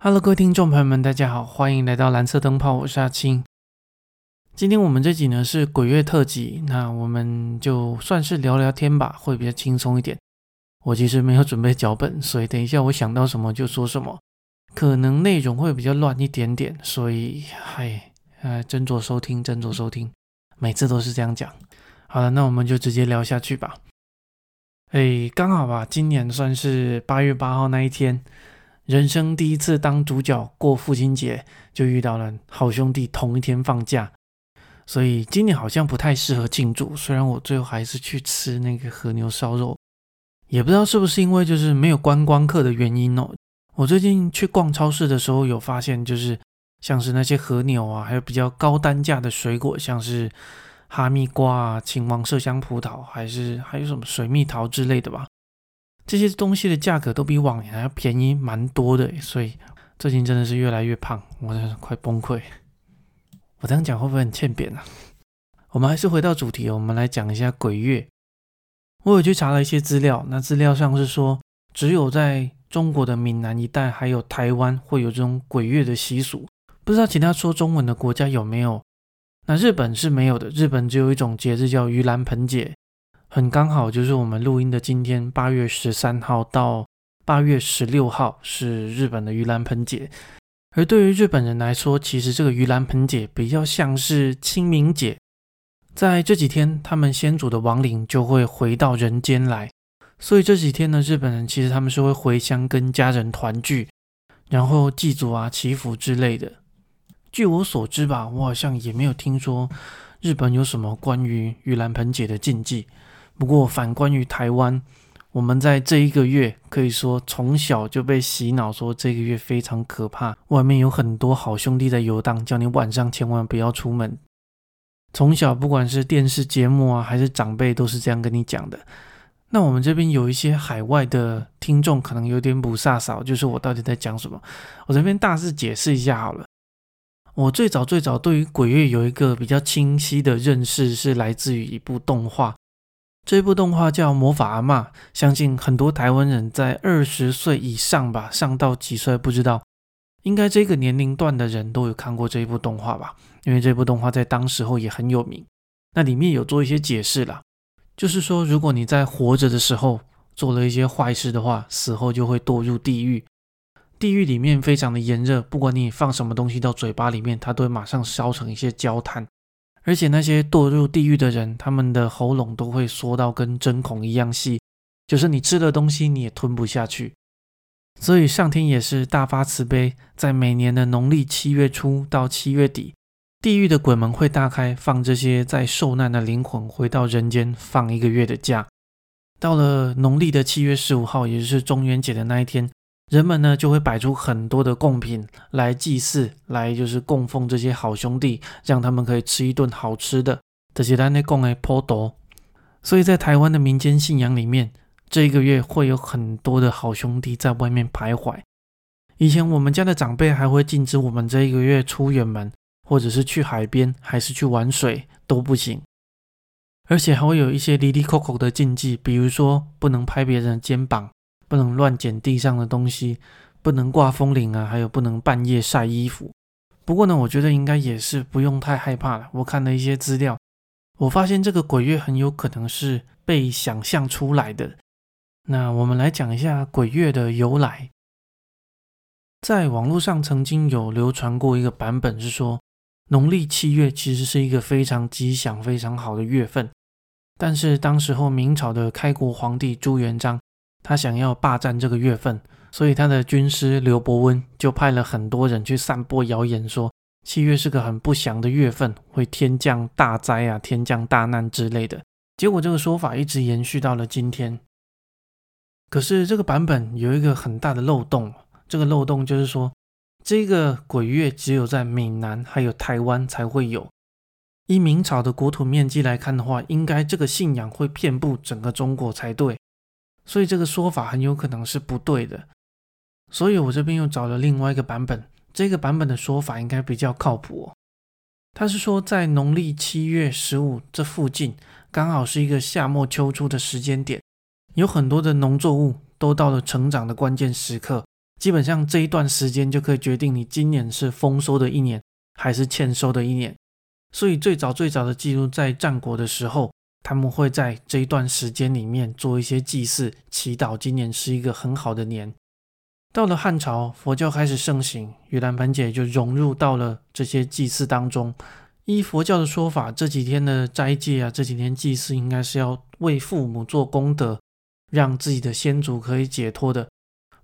Hello，各位听众朋友们，大家好，欢迎来到蓝色灯泡，我是阿青。今天我们这集呢是鬼月特辑，那我们就算是聊聊天吧，会比较轻松一点。我其实没有准备脚本，所以等一下我想到什么就说什么，可能内容会比较乱一点点，所以嗨，呃，斟酌收听，斟酌收听，每次都是这样讲。好了，那我们就直接聊下去吧。哎，刚好吧，今年算是八月八号那一天。人生第一次当主角过父亲节，就遇到了好兄弟同一天放假，所以今年好像不太适合庆祝。虽然我最后还是去吃那个和牛烧肉，也不知道是不是因为就是没有观光客的原因哦。我最近去逛超市的时候有发现，就是像是那些和牛啊，还有比较高单价的水果，像是哈密瓜啊、秦王麝香葡萄，还是还有什么水蜜桃之类的吧。这些东西的价格都比往年要便宜蛮多的，所以最近真的是越来越胖，我真是快崩溃。我这样讲会不会很欠扁啊？我们还是回到主题，我们来讲一下鬼月。我有去查了一些资料，那资料上是说，只有在中国的闽南一带还有台湾会有这种鬼月的习俗，不知道其他说中文的国家有没有？那日本是没有的，日本只有一种节日叫盂兰盆节。很刚好，就是我们录音的今天，八月十三号到八月十六号是日本的盂兰盆节。而对于日本人来说，其实这个盂兰盆节比较像是清明节。在这几天，他们先祖的亡灵就会回到人间来，所以这几天呢，日本人其实他们是会回乡跟家人团聚，然后祭祖啊、祈福之类的。据我所知吧，我好像也没有听说日本有什么关于盂兰盆节的禁忌。不过，反观于台湾，我们在这一个月可以说从小就被洗脑，说这个月非常可怕，外面有很多好兄弟在游荡，叫你晚上千万不要出门。从小不管是电视节目啊，还是长辈都是这样跟你讲的。那我们这边有一些海外的听众，可能有点不飒飒，就是我到底在讲什么？我这边大致解释一下好了。我最早最早对于鬼月有一个比较清晰的认识，是来自于一部动画。这部动画叫《魔法阿妈》，相信很多台湾人在二十岁以上吧，上到几岁不知道，应该这个年龄段的人都有看过这一部动画吧？因为这部动画在当时候也很有名。那里面有做一些解释啦，就是说，如果你在活着的时候做了一些坏事的话，死后就会堕入地狱。地狱里面非常的炎热，不管你放什么东西到嘴巴里面，它都会马上烧成一些焦炭。而且那些堕入地狱的人，他们的喉咙都会缩到跟针孔一样细，就是你吃的东西你也吞不下去。所以上天也是大发慈悲，在每年的农历七月初到七月底，地狱的鬼门会大开，放这些在受难的灵魂回到人间，放一个月的假。到了农历的七月十五号，也就是中元节的那一天。人们呢就会摆出很多的贡品来祭祀，来就是供奉这些好兄弟，让他们可以吃一顿好吃的。这些单内供诶颇多，所以在台湾的民间信仰里面，这一个月会有很多的好兄弟在外面徘徊。以前我们家的长辈还会禁止我们这一个月出远门，或者是去海边，还是去玩水都不行，而且还会有一些离离扣扣的禁忌，比如说不能拍别人的肩膀。不能乱捡地上的东西，不能挂风铃啊，还有不能半夜晒衣服。不过呢，我觉得应该也是不用太害怕了。我看了一些资料，我发现这个鬼月很有可能是被想象出来的。那我们来讲一下鬼月的由来。在网络上曾经有流传过一个版本，是说农历七月其实是一个非常吉祥、非常好的月份。但是当时候明朝的开国皇帝朱元璋。他想要霸占这个月份，所以他的军师刘伯温就派了很多人去散播谣言，说七月是个很不祥的月份，会天降大灾啊，天降大难之类的。结果这个说法一直延续到了今天。可是这个版本有一个很大的漏洞，这个漏洞就是说，这个鬼月只有在闽南还有台湾才会有。以明朝的国土面积来看的话，应该这个信仰会遍布整个中国才对。所以这个说法很有可能是不对的，所以我这边又找了另外一个版本，这个版本的说法应该比较靠谱。他是说，在农历七月十五这附近，刚好是一个夏末秋初的时间点，有很多的农作物都到了成长的关键时刻，基本上这一段时间就可以决定你今年是丰收的一年还是欠收的一年。所以最早最早的记录在战国的时候，他们会在这一段时间里面做一些祭祀，祈祷今年是一个很好的年。到了汉朝，佛教开始盛行，盂兰盆节就融入到了这些祭祀当中。依佛教的说法，这几天的斋戒啊，这几天祭祀应该是要为父母做功德，让自己的先祖可以解脱的。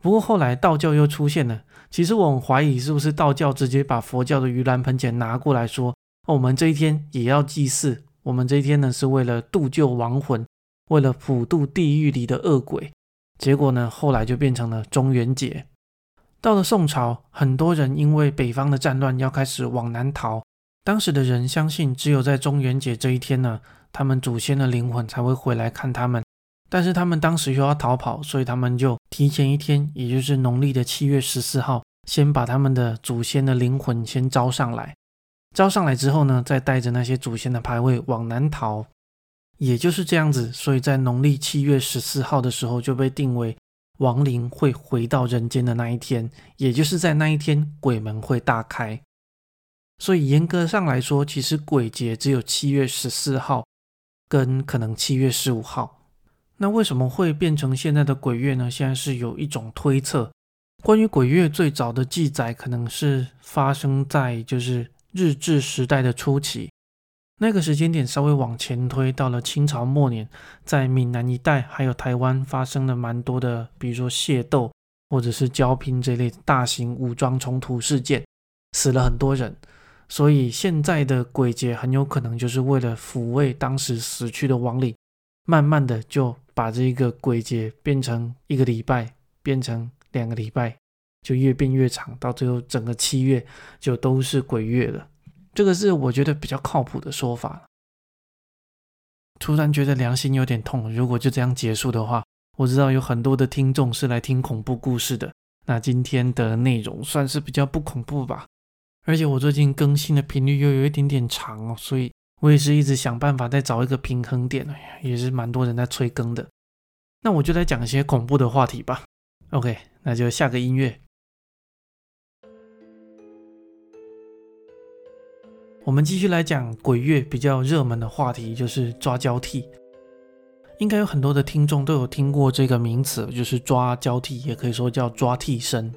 不过后来道教又出现了，其实我很怀疑是不是道教直接把佛教的盂兰盆节拿过来说，我们这一天也要祭祀，我们这一天呢是为了度救亡魂，为了普渡地狱里的恶鬼。结果呢，后来就变成了中元节。到了宋朝，很多人因为北方的战乱要开始往南逃。当时的人相信，只有在中元节这一天呢，他们祖先的灵魂才会回来看他们。但是他们当时又要逃跑，所以他们就提前一天，也就是农历的七月十四号，先把他们的祖先的灵魂先招上来。招上来之后呢，再带着那些祖先的牌位往南逃。也就是这样子，所以在农历七月十四号的时候就被定为亡灵会回到人间的那一天，也就是在那一天鬼门会大开。所以严格上来说，其实鬼节只有七月十四号跟可能七月十五号。那为什么会变成现在的鬼月呢？现在是有一种推测，关于鬼月最早的记载可能是发生在就是日治时代的初期。那个时间点稍微往前推，到了清朝末年，在闽南一带还有台湾发生了蛮多的，比如说械斗或者是交拼这类大型武装冲突事件，死了很多人。所以现在的鬼节很有可能就是为了抚慰当时死去的亡灵，慢慢的就把这个鬼节变成一个礼拜，变成两个礼拜，就越变越长，到最后整个七月就都是鬼月了。这个是我觉得比较靠谱的说法。突然觉得良心有点痛，如果就这样结束的话，我知道有很多的听众是来听恐怖故事的。那今天的内容算是比较不恐怖吧，而且我最近更新的频率又有一点点长哦，所以我也是一直想办法再找一个平衡点，也是蛮多人在催更的。那我就来讲一些恐怖的话题吧。OK，那就下个音乐。我们继续来讲鬼月比较热门的话题，就是抓交替。应该有很多的听众都有听过这个名词，就是抓交替，也可以说叫抓替身。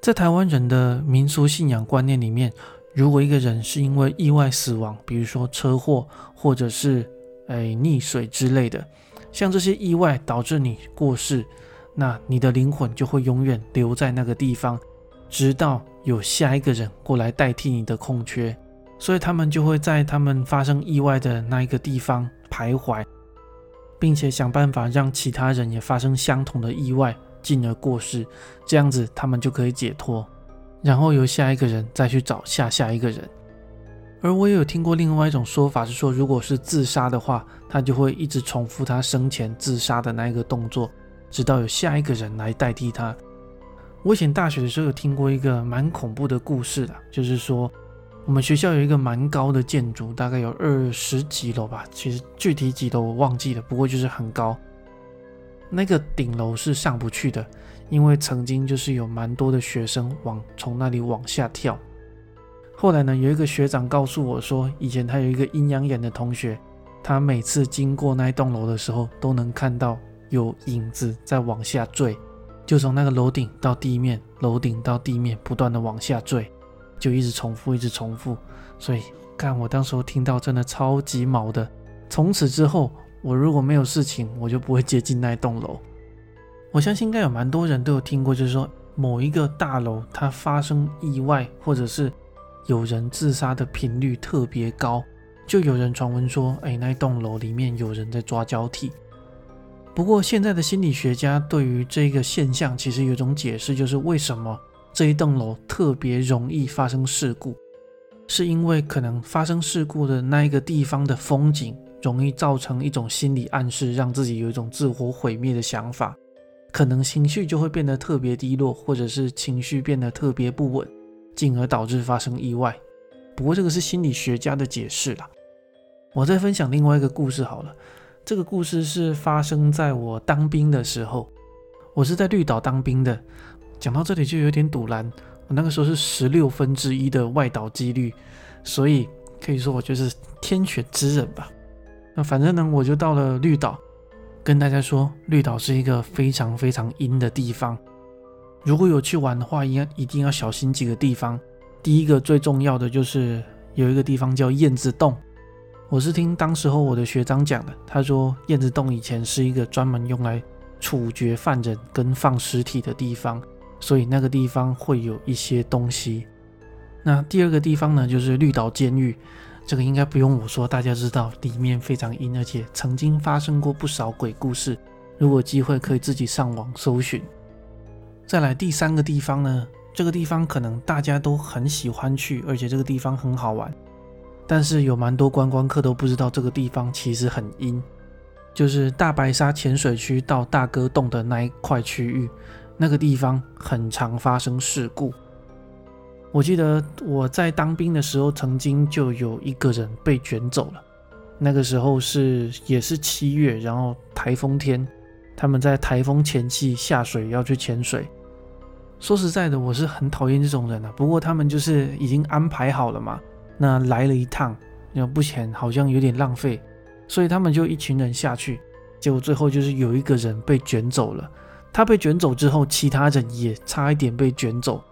在台湾人的民俗信仰观念里面，如果一个人是因为意外死亡，比如说车祸或者是哎溺水之类的，像这些意外导致你过世，那你的灵魂就会永远留在那个地方，直到。有下一个人过来代替你的空缺，所以他们就会在他们发生意外的那一个地方徘徊，并且想办法让其他人也发生相同的意外，进而过世，这样子他们就可以解脱，然后由下一个人再去找下下一个人。而我也有听过另外一种说法，是说如果是自杀的话，他就会一直重复他生前自杀的那一个动作，直到有下一个人来代替他。我以前大学的时候有听过一个蛮恐怖的故事的，就是说我们学校有一个蛮高的建筑，大概有二十几楼吧，其实具体几楼我忘记了，不过就是很高。那个顶楼是上不去的，因为曾经就是有蛮多的学生往从那里往下跳。后来呢，有一个学长告诉我说，以前他有一个阴阳眼的同学，他每次经过那一栋楼的时候，都能看到有影子在往下坠。就从那个楼顶到地面，楼顶到地面，不断的往下坠，就一直重复，一直重复。所以，看我当时候听到真的超级毛的。从此之后，我如果没有事情，我就不会接近那栋楼。我相信应该有蛮多人都有听过，就是说某一个大楼它发生意外，或者是有人自杀的频率特别高，就有人传闻说，哎，那栋楼里面有人在抓交替。不过，现在的心理学家对于这个现象其实有一种解释，就是为什么这一栋楼特别容易发生事故，是因为可能发生事故的那一个地方的风景容易造成一种心理暗示，让自己有一种自我毁灭的想法，可能情绪就会变得特别低落，或者是情绪变得特别不稳，进而导致发生意外。不过这个是心理学家的解释啦。我再分享另外一个故事好了。这个故事是发生在我当兵的时候。我是在绿岛当兵的。讲到这里就有点堵然，我那个时候是十六分之一的外岛几率，所以可以说我就是天选之人吧。那反正呢，我就到了绿岛，跟大家说，绿岛是一个非常非常阴的地方。如果有去玩的话，应该一定要小心几个地方。第一个最重要的就是有一个地方叫燕子洞，我是听当时候我的学长讲的，他说燕子洞以前是一个专门用来处决犯人跟放尸体的地方，所以那个地方会有一些东西。那第二个地方呢，就是绿岛监狱，这个应该不用我说，大家知道里面非常阴，而且曾经发生过不少鬼故事。如果机会可以自己上网搜寻。再来第三个地方呢，这个地方可能大家都很喜欢去，而且这个地方很好玩，但是有蛮多观光客都不知道这个地方其实很阴，就是大白鲨潜水区到大哥洞的那一块区域，那个地方很常发生事故。我记得我在当兵的时候，曾经就有一个人被卷走了，那个时候是也是七月，然后台风天，他们在台风前期下水要去潜水。说实在的，我是很讨厌这种人的。不过他们就是已经安排好了嘛，那来了一趟，然后不潜好像有点浪费，所以他们就一群人下去，结果最后就是有一个人被卷走了。他被卷走之后，其他人也差一点被卷走。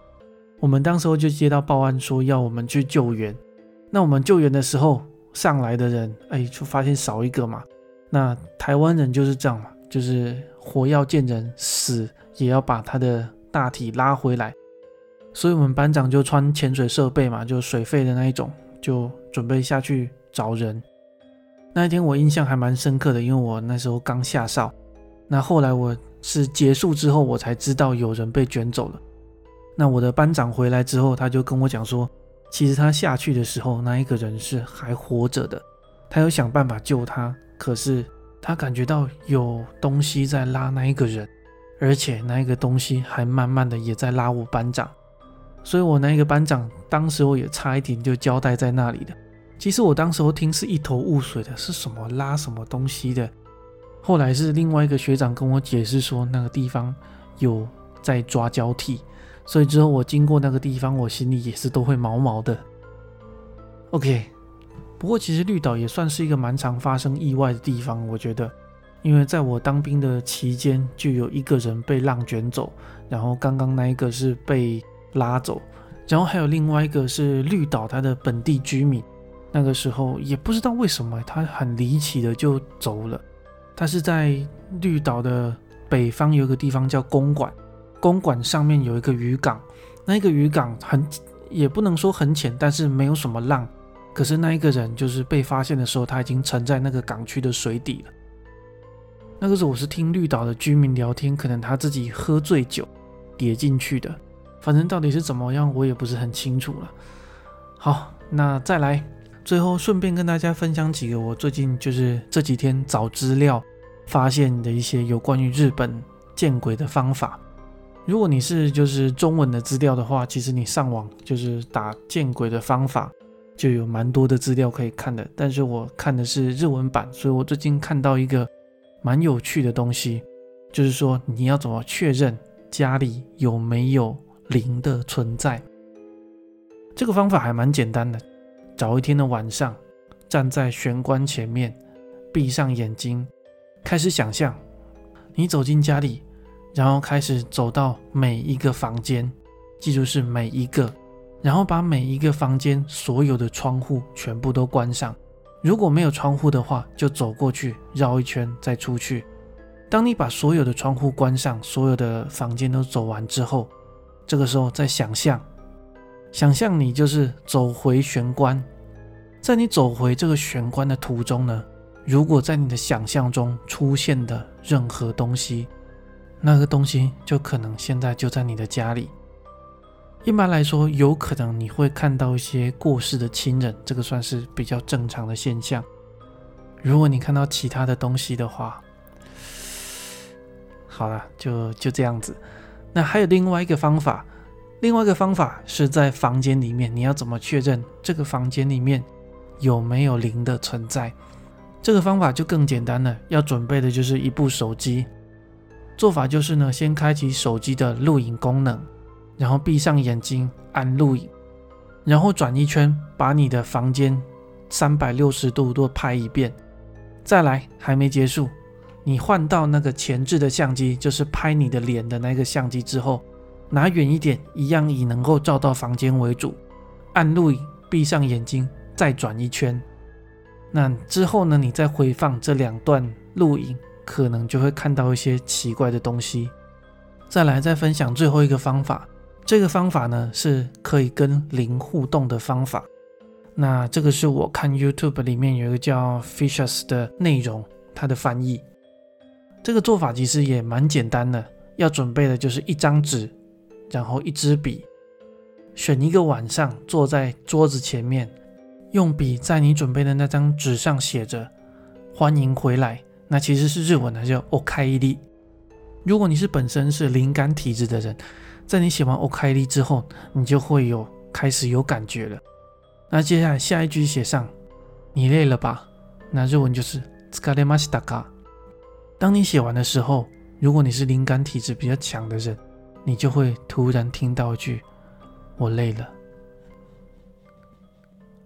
我们当时候就接到报案说要我们去救援。那我们救援的时候，上来的人，哎，就发现少一个嘛。那台湾人就是这样嘛，就是活要见人，死也要把他的。大体拉回来，所以我们班长就穿潜水设备嘛，就水肺的那一种，就准备下去找人。那一天我印象还蛮深刻的，因为我那时候刚下哨。那后来我是结束之后，我才知道有人被卷走了。那我的班长回来之后，他就跟我讲说，其实他下去的时候，那一个人是还活着的，他有想办法救他，可是他感觉到有东西在拉那一个人。而且那一个东西还慢慢的也在拉我班长，所以我那一个班长当时我也差一点就交代在那里的。其实我当时候听是一头雾水的，是什么拉什么东西的。后来是另外一个学长跟我解释说那个地方有在抓交替，所以之后我经过那个地方，我心里也是都会毛毛的。OK，不过其实绿岛也算是一个蛮常发生意外的地方，我觉得。因为在我当兵的期间，就有一个人被浪卷走，然后刚刚那一个是被拉走，然后还有另外一个是绿岛它的本地居民，那个时候也不知道为什么他很离奇的就走了。他是在绿岛的北方有一个地方叫公馆，公馆上面有一个渔港，那个渔港很也不能说很浅，但是没有什么浪。可是那一个人就是被发现的时候，他已经沉在那个港区的水底了。那个时候我是听绿岛的居民聊天，可能他自己喝醉酒跌进去的，反正到底是怎么样，我也不是很清楚了。好，那再来，最后顺便跟大家分享几个我最近就是这几天找资料发现的一些有关于日本见鬼的方法。如果你是就是中文的资料的话，其实你上网就是打见鬼的方法，就有蛮多的资料可以看的。但是我看的是日文版，所以我最近看到一个。蛮有趣的东西，就是说你要怎么确认家里有没有灵的存在？这个方法还蛮简单的。找一天的晚上，站在玄关前面，闭上眼睛，开始想象你走进家里，然后开始走到每一个房间，记住是每一个，然后把每一个房间所有的窗户全部都关上。如果没有窗户的话，就走过去绕一圈再出去。当你把所有的窗户关上，所有的房间都走完之后，这个时候再想象，想象你就是走回玄关。在你走回这个玄关的途中呢，如果在你的想象中出现的任何东西，那个东西就可能现在就在你的家里。一般来说，有可能你会看到一些过世的亲人，这个算是比较正常的现象。如果你看到其他的东西的话，好了，就就这样子。那还有另外一个方法，另外一个方法是在房间里面，你要怎么确认这个房间里面有没有灵的存在？这个方法就更简单了，要准备的就是一部手机。做法就是呢，先开启手机的录影功能，然后闭上眼睛按录影，然后转一圈，把你的房间三百六十度都拍一遍。再来，还没结束，你换到那个前置的相机，就是拍你的脸的那个相机之后，拿远一点，一样以能够照到房间为主，按录影，闭上眼睛，再转一圈。那之后呢，你再回放这两段录影。可能就会看到一些奇怪的东西。再来，再分享最后一个方法。这个方法呢，是可以跟灵互动的方法。那这个是我看 YouTube 里面有一个叫 Fishes 的内容，它的翻译。这个做法其实也蛮简单的，要准备的就是一张纸，然后一支笔，选一个晚上坐在桌子前面，用笔在你准备的那张纸上写着“欢迎回来”。那其实是日文的，叫 “okai 如果你是本身是灵感体质的人，在你写完 “okai 之后，你就会有开始有感觉了。那接下来下一句写上“你累了吧”，那日文就是疲れましたか当你写完的时候，如果你是灵感体质比较强的人，你就会突然听到一句“我累了”。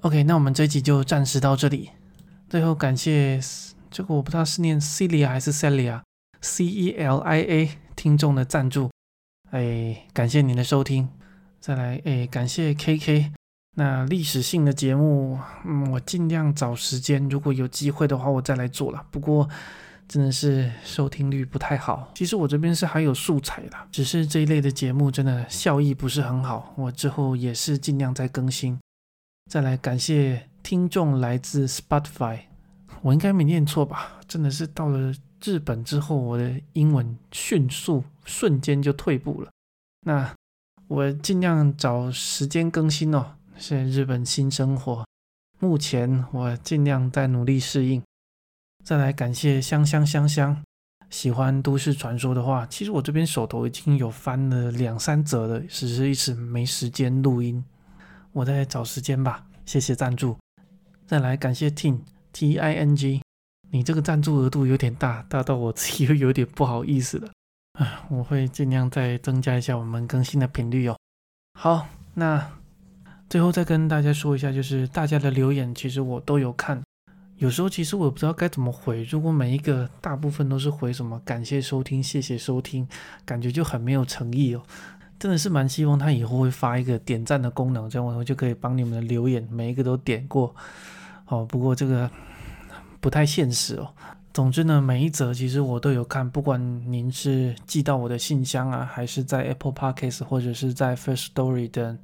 OK，那我们这集就暂时到这里。最后感谢。这个我不知道是念 Celia 还是 Celia，C E L I A 听众的赞助，哎，感谢您的收听。再来，哎，感谢 K K。那历史性的节目，嗯，我尽量找时间，如果有机会的话，我再来做了。不过真的是收听率不太好。其实我这边是还有素材的，只是这一类的节目真的效益不是很好。我之后也是尽量在更新。再来，感谢听众来自 Spotify。我应该没念错吧？真的是到了日本之后，我的英文迅速瞬间就退步了。那我尽量找时间更新哦。现在日本新生活，目前我尽量在努力适应。再来感谢香香香香，喜欢都市传说的话，其实我这边手头已经有翻了两三折了，只是一直没时间录音。我在找时间吧。谢谢赞助。再来感谢 Ting。T I N G，你这个赞助额度有点大，大到我自己又有点不好意思了。啊，我会尽量再增加一下我们更新的频率哦。好，那最后再跟大家说一下，就是大家的留言其实我都有看，有时候其实我不知道该怎么回。如果每一个大部分都是回什么感谢收听、谢谢收听，感觉就很没有诚意哦。真的是蛮希望他以后会发一个点赞的功能，这样我就可以帮你们的留言每一个都点过。哦，不过这个不太现实哦。总之呢，每一则其实我都有看，不管您是寄到我的信箱啊，还是在 Apple Podcast 或者是在 First Story 的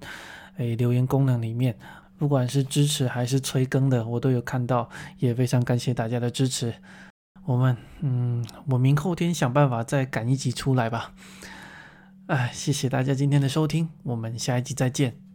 诶留言功能里面，不管是支持还是催更的，我都有看到，也非常感谢大家的支持。我们嗯，我明后天想办法再赶一集出来吧。哎，谢谢大家今天的收听，我们下一集再见。